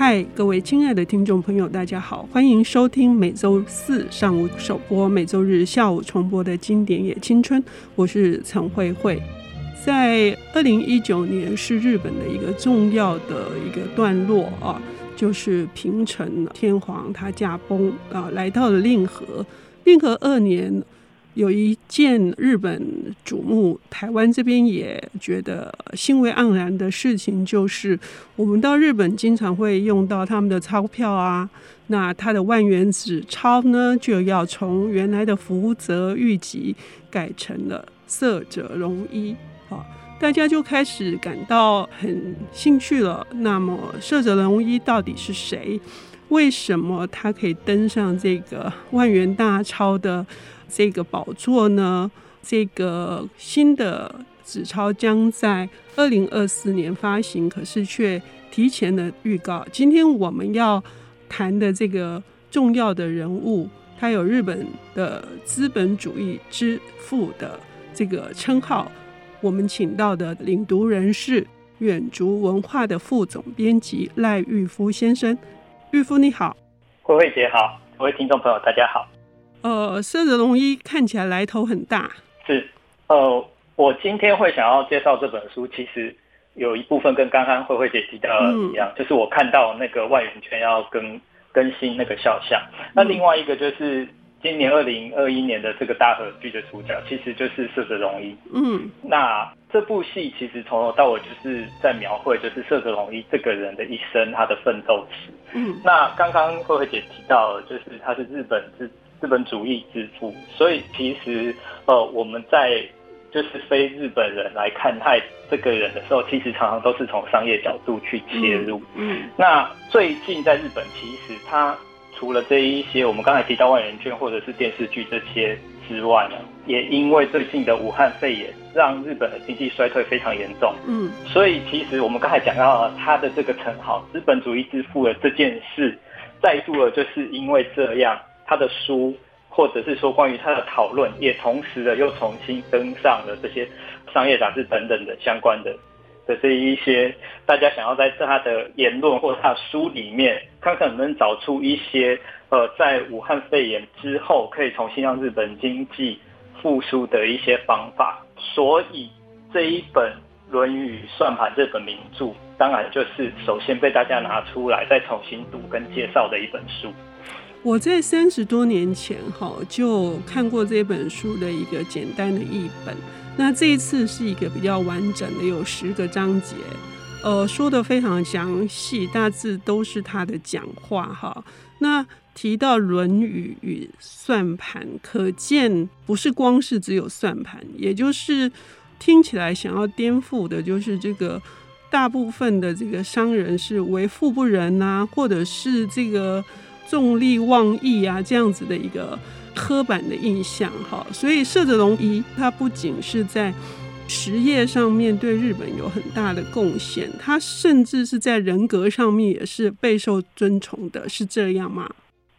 嗨，各位亲爱的听众朋友，大家好，欢迎收听每周四上午首播、每周日下午重播的经典也青春。我是陈慧慧。在二零一九年是日本的一个重要的一个段落啊，就是平成天皇他驾崩啊，来到了令和。令和二年。有一件日本瞩目，台湾这边也觉得欣慰盎然的事情，就是我们到日本经常会用到他们的钞票啊，那他的万元纸钞呢，就要从原来的福泽諭吉改成了色泽荣一，好，大家就开始感到很兴趣了。那么色泽荣一到底是谁？为什么他可以登上这个万元大钞的？这个宝座呢，这个新的纸钞将在二零二四年发行，可是却提前的预告。今天我们要谈的这个重要的人物，他有日本的资本主义之父的这个称号。我们请到的领读人是远足文化的副总编辑赖玉夫先生。玉夫你好，慧慧姐好，各位听众朋友大家好。呃，色泽荣一看起来来头很大。是，呃，我今天会想要介绍这本书，其实有一部分跟刚刚慧慧姐提到的一样，嗯，就是我看到那个外援圈要更更新那个肖像。那另外一个就是今年二零二一年的这个大合剧的主角，其实就是色泽荣一。嗯，那这部戏其实从头到尾就是在描绘，就是色泽荣一这个人的一生，他的奋斗史。嗯，那刚刚慧慧姐提到了，就是他是日本是。资本主义之父，所以其实呃，我们在就是非日本人来看待这个人的时候，其实常常都是从商业角度去切入。嗯，嗯，那最近在日本，其实他除了这一些我们刚才提到万元券或者是电视剧这些之外呢，也因为最近的武汉肺炎，让日本的经济衰退非常严重。嗯，所以其实我们刚才讲到了他的这个称号“资本主义之父”的这件事，再度的就是因为这样。他的书，或者是说关于他的讨论，也同时的又重新登上了这些商业杂志等等的相关的的这一些，大家想要在他的言论或他的书里面，看看能不能找出一些呃，在武汉肺炎之后可以重新让日本经济复苏的一些方法。所以这一本《论语算盘》这本名著，当然就是首先被大家拿出来再重新读跟介绍的一本书。我在三十多年前哈就看过这本书的一个简单的译本，那这一次是一个比较完整的，有十个章节，呃，说得非常详细，大致都是他的讲话哈。那提到《论语》与算盘，可见不是光是只有算盘，也就是听起来想要颠覆的，就是这个大部分的这个商人是为富不仁呐、或者是这个。重利忘义啊，这样子的一个刻板的印象哈，所以社泽荣一他不仅是在实业上面对日本有很大的贡献，他甚至是在人格上面也是备受尊崇的，是这样吗？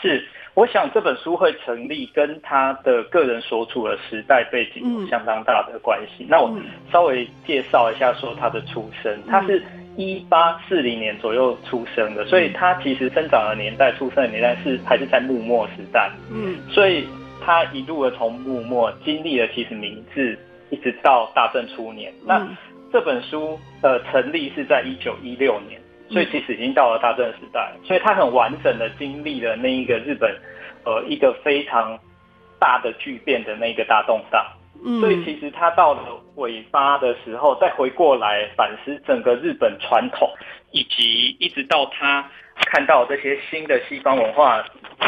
是，我想这本书会成立，跟他的个人所处的时代背景有相当大的关系。嗯、那我稍微介绍一下，说他的出身，嗯、他是。一八四零年左右出生的，所以他其实生长的年代、出生的年代是还是在幕末时代。嗯，所以他一路的从幕末经历了其实明治，一直到大正初年。嗯、那这本书呃成立是在一九一六年，所以其实已经到了大正时代，所以他很完整的经历了那一个日本呃一个非常大的巨变的那个大动荡。所以其实他到了尾巴的时候，再回过来反思整个日本传统，以及一直到他看到这些新的西方文化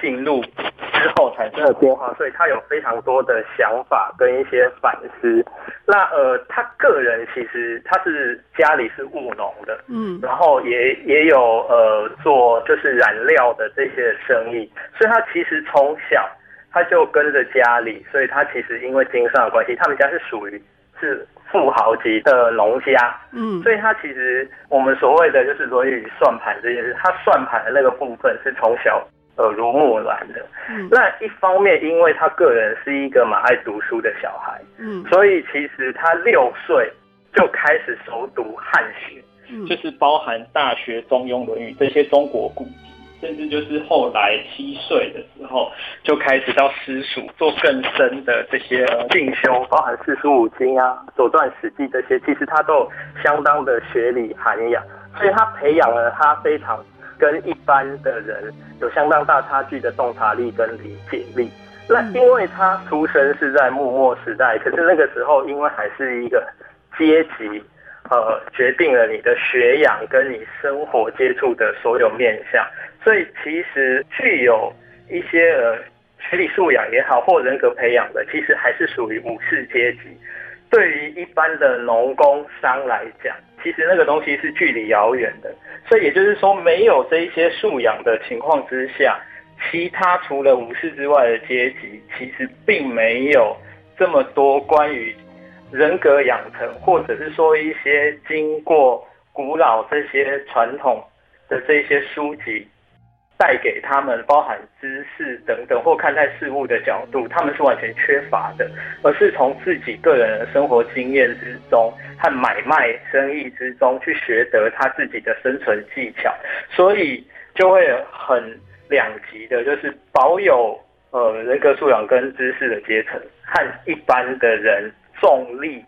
进入之后产生的变化，所以他有非常多的想法跟一些反思。那呃，他个人其实他是家里是务农的，嗯，然后也也有呃做就是染料的这些生意，所以他其实从小。他就跟着家里，所以他其实因为经商的关系，他们家是属于是富豪级的农家，嗯，所以他其实我们所谓的就是论语算盘这件事，他算盘的那个部分是从小耳濡目染的。嗯，那一方面，因为他个人是一个蛮爱读书的小孩，嗯，所以其实他六岁就开始熟读汉学，嗯、就是包含《大学》《中庸》《论语》这些中国古籍，甚至就是后来七岁的时候就开始到私塾做更深的这些进修，包含四书五经啊、《左传》《史记》这些，其实他都有相当的学理涵养，所以他培养了他非常跟一般的人有相当大差距的洞察力跟理解力。那因为他出生是在幕末时代，可是那个时候因为还是一个阶级，呃，决定了你的学养跟你生活接触的所有面向，所以其实具有一些呃学理素养也好，或人格培养的，其实还是属于武士阶级。对于一般的农工商来讲，其实那个东西是距离遥远的。所以也就是说，没有这一些素养的情况之下。其他除了武士之外的阶级，其实并没有这么多关于人格养成，或者是说一些经过古老这些传统的这些书籍带给他们，包含知识等等或看待事物的角度，他们是完全缺乏的，而是从自己个人的生活经验之中和买卖生意之中去学得他自己的生存技巧，所以就会很。两极的，就是保有呃人格素养跟知识的阶层，和一般的人重利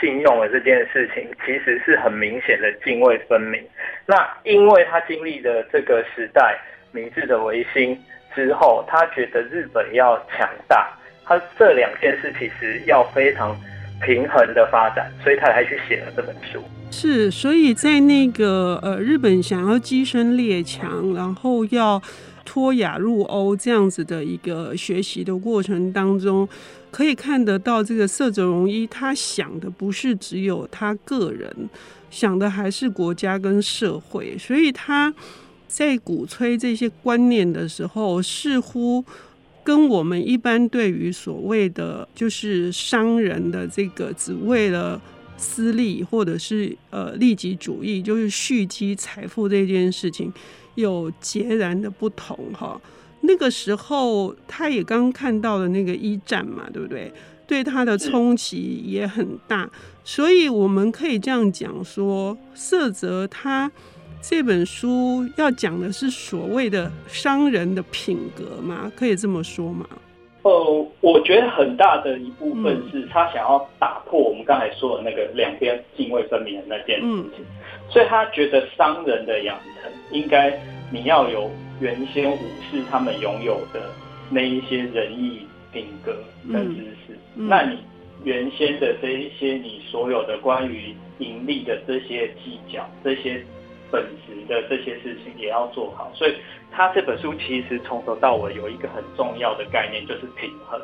信用的这件事情，其实是很明显的泾渭分明。那因为他经历了这个时代明治的维新之后，他觉得日本要强大，他这两件事其实要非常平衡的发展，所以他才去写了这本书。是，所以在那个呃日本想要跻身列强，然后要。脱亚入欧这样子的一个学习的过程当中，可以看得到这个色泽荣一他想的不是只有他个人，想的还是国家跟社会，所以他在鼓吹这些观念的时候，似乎跟我们一般对于所谓的就是商人的这个只为了私利或者是呃利己主义，就是蓄积财富这件事情。有截然的不同哈，那个时候他也刚看到了那个一战嘛，对不对？对他的冲击也很大，所以我们可以这样讲说，色泽他这本书要讲的是所谓的商人的品格吗？可以这么说吗？呃，我觉得很大的一部分是他想要打破我们刚才说的那个两边泾渭分明的那件事情。嗯所以他觉得商人的养成应该你要有原先武士他们拥有的那一些仁义品格的知识，嗯嗯、那你原先的这一些你所有的关于盈利的这些计较、这些本质的这些事情也要做好。所以他这本书其实从头到尾有一个很重要的概念，就是平衡。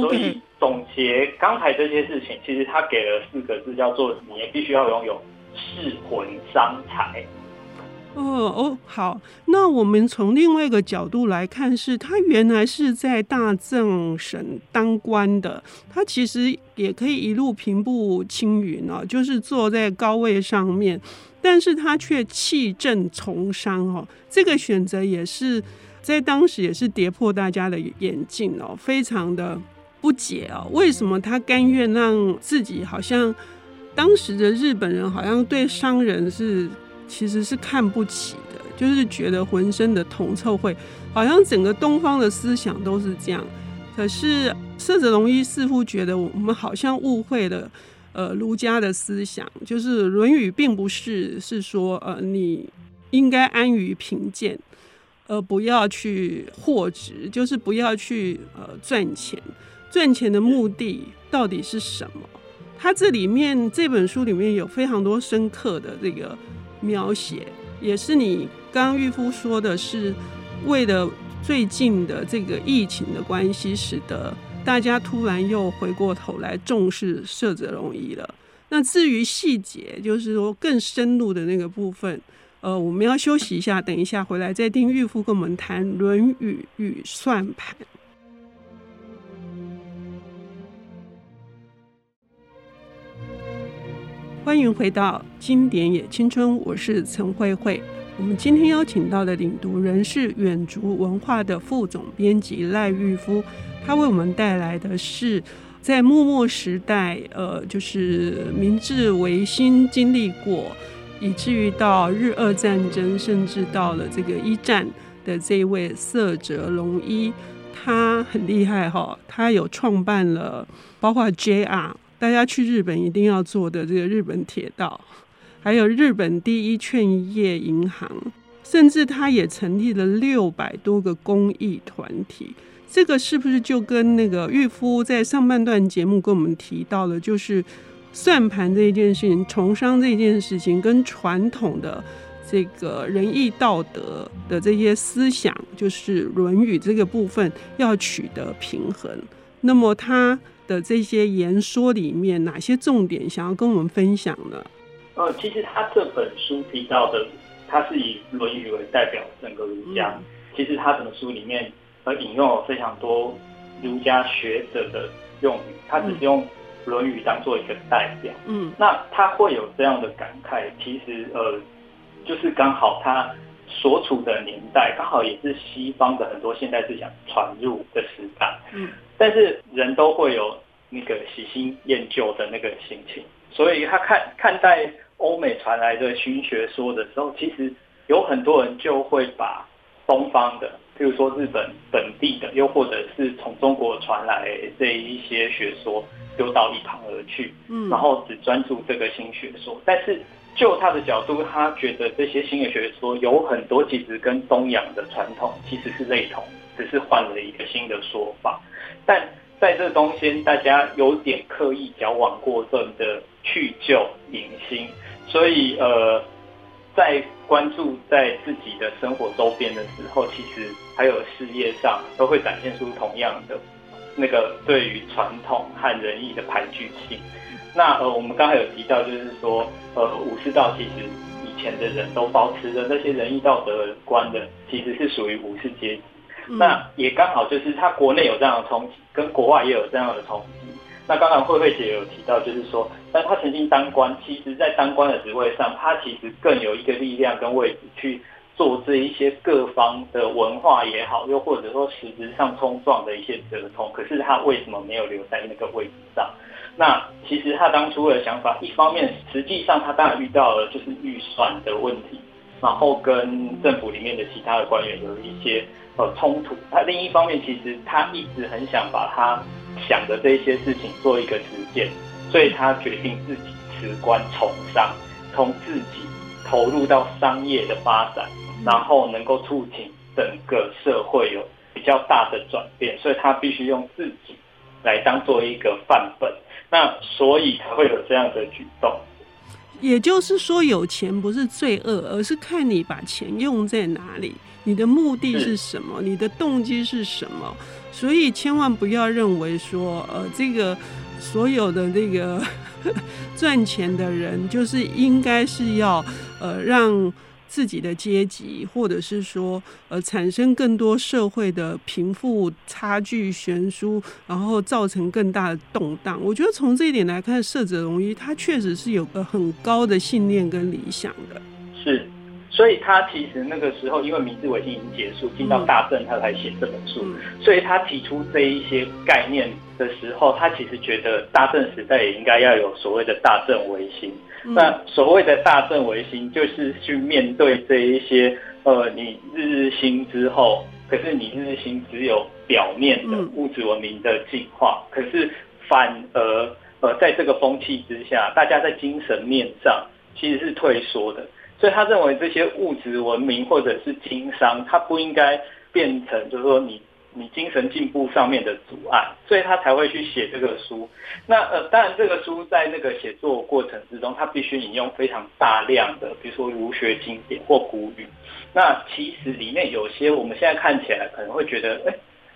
所以总结刚才这些事情，其实他给了四个字，叫做你也必须要拥有。识魂商财。哦哦，好，那我们从另外一个角度来看，是他原来是在大正省当官的，他其实也可以一路平步青云哦，就是坐在高位上面，但是他却弃政从商哦，这个选择也是在当时也是跌破大家的眼镜哦，非常的不解哦，为什么他甘愿让自己好像？当时的日本人好像对商人是其实是看不起的，就是觉得浑身的铜臭味，好像整个东方的思想都是这样。可是涩泽荣一似乎觉得我们好像误会了，呃，儒家的思想，就是《论语》并不是是说呃你应该安于贫贱，而不要去获职，就是不要去呃赚钱，赚钱的目的到底是什么？他这里面这本书里面有非常多深刻的这个描写，也是你刚刚玉夫说的是为了最近的这个疫情的关系，使得大家突然又回过头来重视涩泽荣一了。那至于细节，就是说更深入的那个部分，呃，我们要休息一下，等一下回来再听玉夫跟我们谈《论语》与算盘。欢迎回到经典也青春，我是陈慧慧。我们今天邀请到的领读人是远足文化的副总编辑赖玉夫，他为我们带来的是在幕末时代，呃，就是明治维新经历过，以至于到日俄战争，甚至到了这个一战的这一位涩泽龙一，他很厉害哈，他有创办了包括 JR，大家去日本一定要坐的这个日本铁道，还有日本第一劝业银行，甚至他也成立了六百多个公益团体。这个是不是就跟那个玉夫在上半段节目跟我们提到的，就是算盘这一件事情、从商这件事情，跟传统的这个仁义道德的这些思想，就是《论语》这个部分要取得平衡。那么他的这些言说里面，哪些重点想要跟我们分享呢？呃，其实他这本书提到的，他是以《论语》为代表整个儒家。嗯、其实他整个书里面。引用了非常多儒家学者的用语，他只是用《论语》当做一个代表。嗯，那他会有这样的感慨，其实呃，就是刚好他所处的年代，刚好也是西方的很多现代思想传入的时代。嗯，但是人都会有那个喜新厌旧的那个心情，所以他看看待欧美传来的新学说的时候，其实有很多人就会把东方的。譬如说日本本地的，又或者是从中国传来这一些学说，丢到一旁而去，嗯，然后只专注这个新学说。但是就他的角度，他觉得这些新的学说有很多其实跟东洋的传统其实是类同，只是换了一个新的说法。但在这中间，大家有点刻意矫枉过正的去旧迎新，所以呃。在关注在自己的生活周边的时候，其实还有事业上，都会展现出同样的那个对于传统和仁义的排拒性。那呃，我们刚才有提到，就是说，呃，武士道其实以前的人都保持着那些仁义道德观的，其实是属于武士阶级。那也刚好就是他国内有这样的冲击，跟国外也有这样的冲击。那刚刚慧慧姐有提到，就是说，但他曾经当官，其实，在当官的职位上，他其实更有一个力量跟位置去做这一些各方的文化也好，又或者说实质上冲撞的一些折冲。可是他为什么没有留在那个位置上？那其实他当初的想法，一方面实际上他当然遇到了就是预算的问题，然后跟政府里面的其他的官员有一些呃冲突。他另一方面，其实他一直很想把他。想的这些事情做一个实践，所以他决定自己辞官从商，从自己投入到商业的发展，然后能够促进整个社会有比较大的转变，所以他必须用自己来当做一个范本，那所以才会有这样的举动。也就是说，有钱不是罪恶，而是看你把钱用在哪里，你的目的是什么，你的动机是什么。所以千万不要认为说，呃，这个所有的这个 赚钱的人，就是应该是要呃让。自己的阶级，或者是说，呃，产生更多社会的贫富差距悬殊，然后造成更大的动荡。我觉得从这一点来看，涩泽龙一他确实是有个很高的信念跟理想的。是，所以他其实那个时候，因为明治维新已经结束，进到大正，他才写这本书。嗯、所以他提出这一些概念的时候，他其实觉得大正时代也应该要有所谓的大正维新。那所谓的大正维新，就是去面对这一些呃，你日日新之后，可是你日日新只有表面的物质文明的进化，可是反而呃，在这个风气之下，大家在精神面上其实是退缩的，所以他认为这些物质文明或者是经商，它不应该变成就是说你。你精神进步上面的阻碍，所以他才会去写这个书。那呃，当然这个书在那个写作过程之中，他必须引用非常大量的，比如说儒学经典或古语。那其实里面有些我们现在看起来可能会觉得，哎，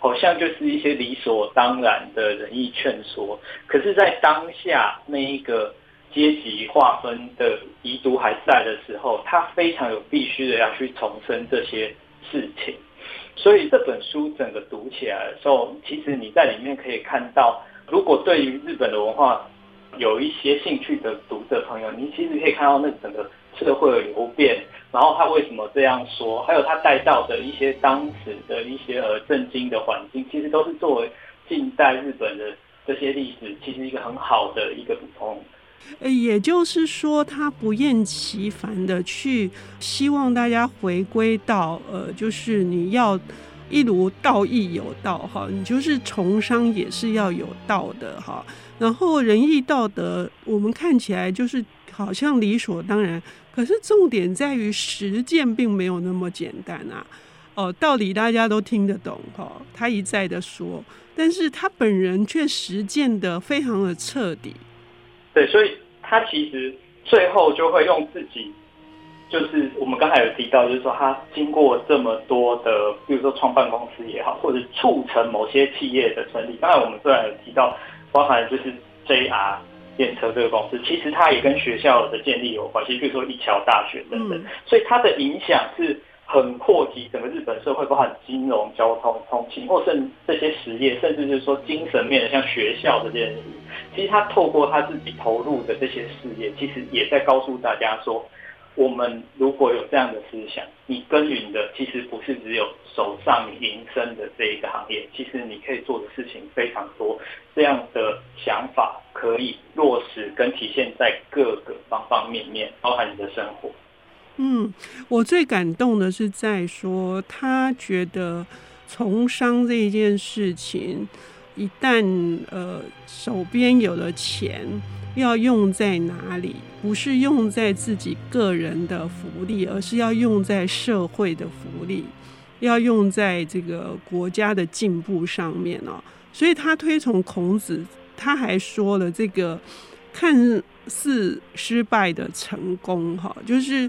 好像就是一些理所当然的仁义劝说。可是，在当下那一个阶级划分的遗毒还在的时候，他非常有必须的要去重申这些事情。所以这本书整个读起来的时候，其实你在里面可以看到，如果对于日本的文化有一些兴趣的读者朋友，你其实可以看到那整个社会的流变，然后他为什么这样说，还有他带到的一些当时的一些呃震惊的环境，其实都是作为近代日本的这些历史，其实一个很好的一个补充。呃，也就是说，他不厌其烦的去希望大家回归到，呃，就是你要一如道义有道哈，你就是从商也是要有道的哈。然后仁义道德，我们看起来就是好像理所当然，可是重点在于实践并没有那么简单啊。哦，道理大家都听得懂哈，他一再的说，但是他本人却实践得非常的彻底。对，所以他其实最后就会用自己，就是我们刚才有提到，就是说他经过这么多的，比如说创办公司也好，或者促成某些企业的成立。刚才我们虽然有提到，包含就是 JR 电车这个公司，其实它也跟学校的建立有关系，比如说一桥大学等等，所以它的影响是。很扩及整个日本社会，包含金融、交通、通勤，或甚这些实业，甚至是说精神面的，像学校这件事。其实他透过他自己投入的这些事业，其实也在告诉大家说，我们如果有这样的思想，你耕耘的其实不是只有手上营生的这一个行业，其实你可以做的事情非常多。这样的想法可以落实跟体现在各个方方面面，包含你的生活。嗯，我最感动的是在说，他觉得从商这件事情，一旦呃手边有了钱，要用在哪里？不是用在自己个人的福利，而是要用在社会的福利，要用在这个国家的进步上面哦。所以他推崇孔子，他还说了这个看似失败的成功，哈，就是。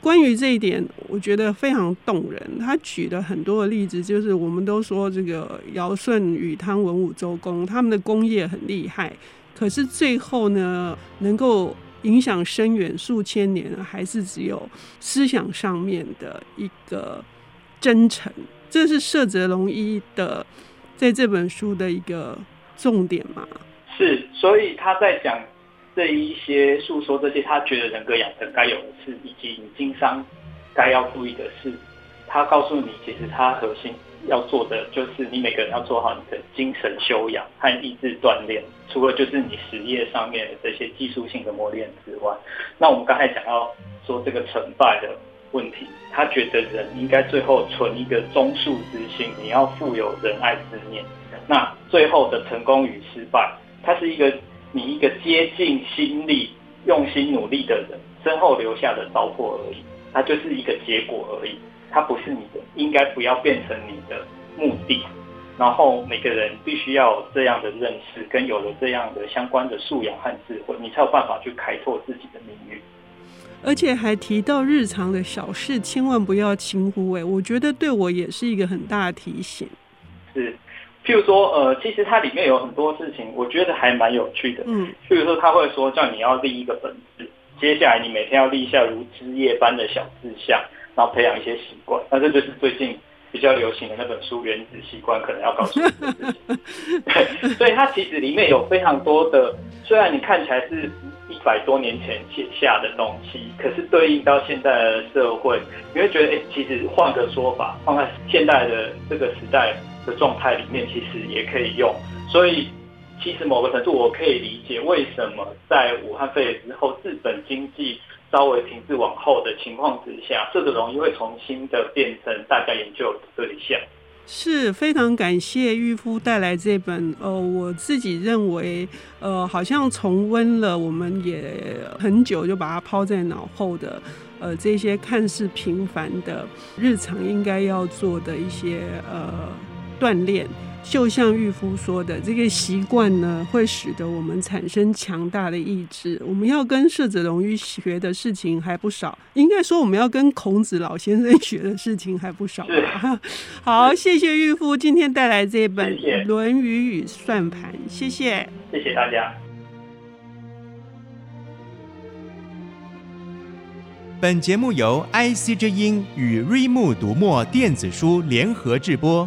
关于这一点，我觉得非常动人。他举了很多的例子，就是我们都说这个尧舜禹汤文武周公，他们的功业很厉害，可是最后呢，能够影响深远数千年，还是只有思想上面的一个真诚。这是涩泽龙一的在这本书的一个重点嘛？是，所以他在讲。这一些诉说这些他觉得人格养成该有的事，以及你经商该要注意的事，他告诉你，其实他核心要做的就是你每个人要做好你的精神修养和意志锻炼，除了就是你实业上面的这些技术性的磨练之外，那我们刚才讲到说这个成败的问题，他觉得人应该最后存一个忠恕之心，你要富有仁爱之念，那最后的成功与失败，它是一个。你一个竭尽心力、用心努力的人，身后留下的糟粕而已，它就是一个结果而已，它不是你的，应该不要变成你的目的。然后每个人必须要有这样的认识，跟有了这样的相关的素养和智慧，你才有办法去开拓自己的命运。而且还提到日常的小事，千万不要轻忽。哎，我觉得对我也是一个很大的提醒。是。譬如说，呃，其实它里面有很多事情，我觉得还蛮有趣的。嗯，譬如说，他会说叫你要立一个本子，接下来你每天要立下如枝叶般的小志向，然后培养一些习惯。那这就是最近比较流行的那本书《原子习惯》，可能要告诉你的事情。对，所以它其实里面有非常多的，虽然你看起来是一百多年前写下的东西，可是对应到现在的社会，你会觉得，哎，其实换个说法，放在现代的这个时代。的状态里面其实也可以用，所以其实某个程度我可以理解为什么在武汉肺炎之后，日本经济稍微停滞往后的情况之下，这个容易会重新的变成大家研究的对象。是非常感谢玉夫带来这本，呃，我自己认为，呃，好像重温了我们也很久就把它抛在脑后的，呃，这些看似平凡的日常应该要做的一些，呃。锻炼，就像玉夫说的，这个习惯呢，会使得我们产生强大的意志。我们要跟社子龙一学的事情还不少，应该说我们要跟孔子老先生学的事情还不少。好，谢谢玉夫今天带来这本《论语与算盘》，谢谢，谢谢大家。本节目由 IC 之音与瑞木读墨电子书联合制播。